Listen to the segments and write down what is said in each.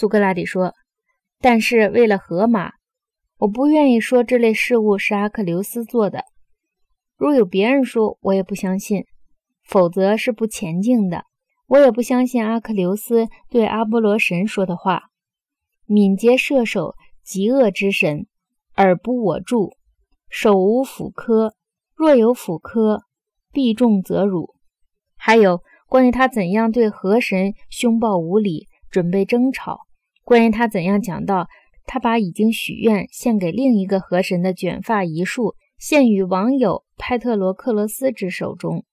苏格拉底说：“但是为了河马，我不愿意说这类事物是阿克琉斯做的。如有别人说，我也不相信。否则是不前进的。我也不相信阿克琉斯对阿波罗神说的话：‘敏捷射手，极恶之神，耳不我助，手无斧科。若有斧科，必中则辱。’还有关于他怎样对河神凶暴无礼。”准备争吵。关于他怎样讲到，他把已经许愿献给另一个河神的卷发一束献于网友派特罗克罗斯之手中，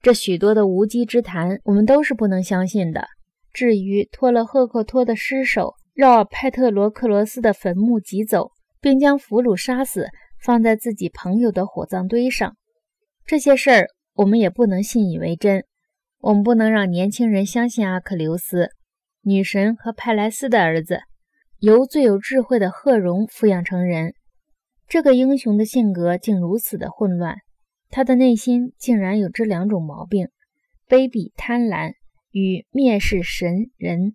这许多的无稽之谈，我们都是不能相信的。至于托了赫克托的尸首绕派特罗克罗斯的坟墓疾走，并将俘虏杀死，放在自己朋友的火葬堆上，这些事儿我们也不能信以为真。我们不能让年轻人相信阿克琉斯。女神和派莱斯的儿子，由最有智慧的赫荣抚养成人。这个英雄的性格竟如此的混乱，他的内心竟然有这两种毛病：卑鄙、贪婪与蔑视神人。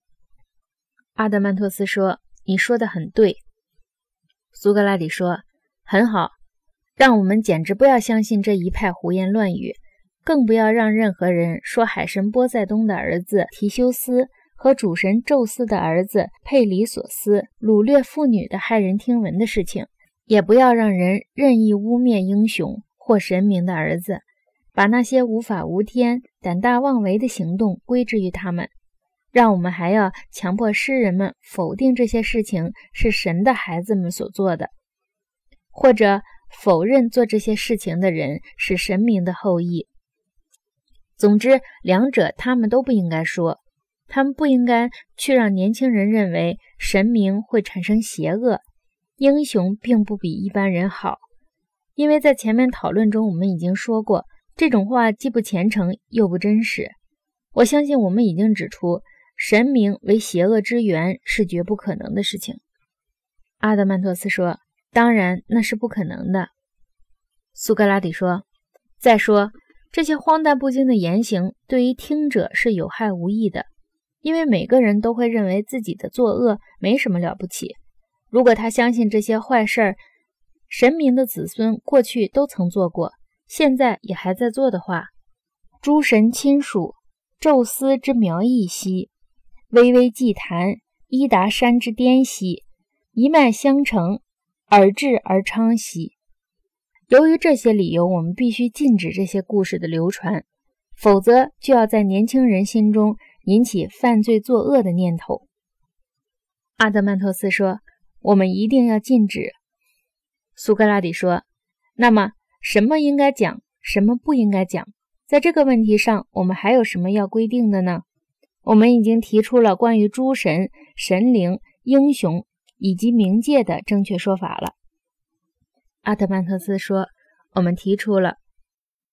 阿德曼托斯说：“你说的很对。”苏格拉底说：“很好，让我们简直不要相信这一派胡言乱语，更不要让任何人说海神波塞冬的儿子提修斯。”和主神宙斯的儿子佩里索斯掳掠妇女的骇人听闻的事情，也不要让人任意污蔑英雄或神明的儿子，把那些无法无天、胆大妄为的行动归之于他们。让我们还要强迫诗人们否定这些事情是神的孩子们所做的，或者否认做这些事情的人是神明的后裔。总之，两者他们都不应该说。他们不应该去让年轻人认为神明会产生邪恶，英雄并不比一般人好，因为在前面讨论中我们已经说过，这种话既不虔诚又不真实。我相信我们已经指出，神明为邪恶之源是绝不可能的事情。阿德曼托斯说：“当然，那是不可能的。”苏格拉底说：“再说，这些荒诞不经的言行对于听者是有害无益的。”因为每个人都会认为自己的作恶没什么了不起。如果他相信这些坏事儿，神明的子孙过去都曾做过，现在也还在做的话，诸神亲属，宙斯之苗裔兮，巍巍祭坛，伊达山之巅兮，一脉相承，而至而昌兮。由于这些理由，我们必须禁止这些故事的流传，否则就要在年轻人心中。引起犯罪作恶的念头，阿德曼托斯说：“我们一定要禁止。”苏格拉底说：“那么，什么应该讲，什么不应该讲？在这个问题上，我们还有什么要规定的呢？我们已经提出了关于诸神、神灵、英雄以及冥界的正确说法了。”阿德曼托斯说：“我们提出了。”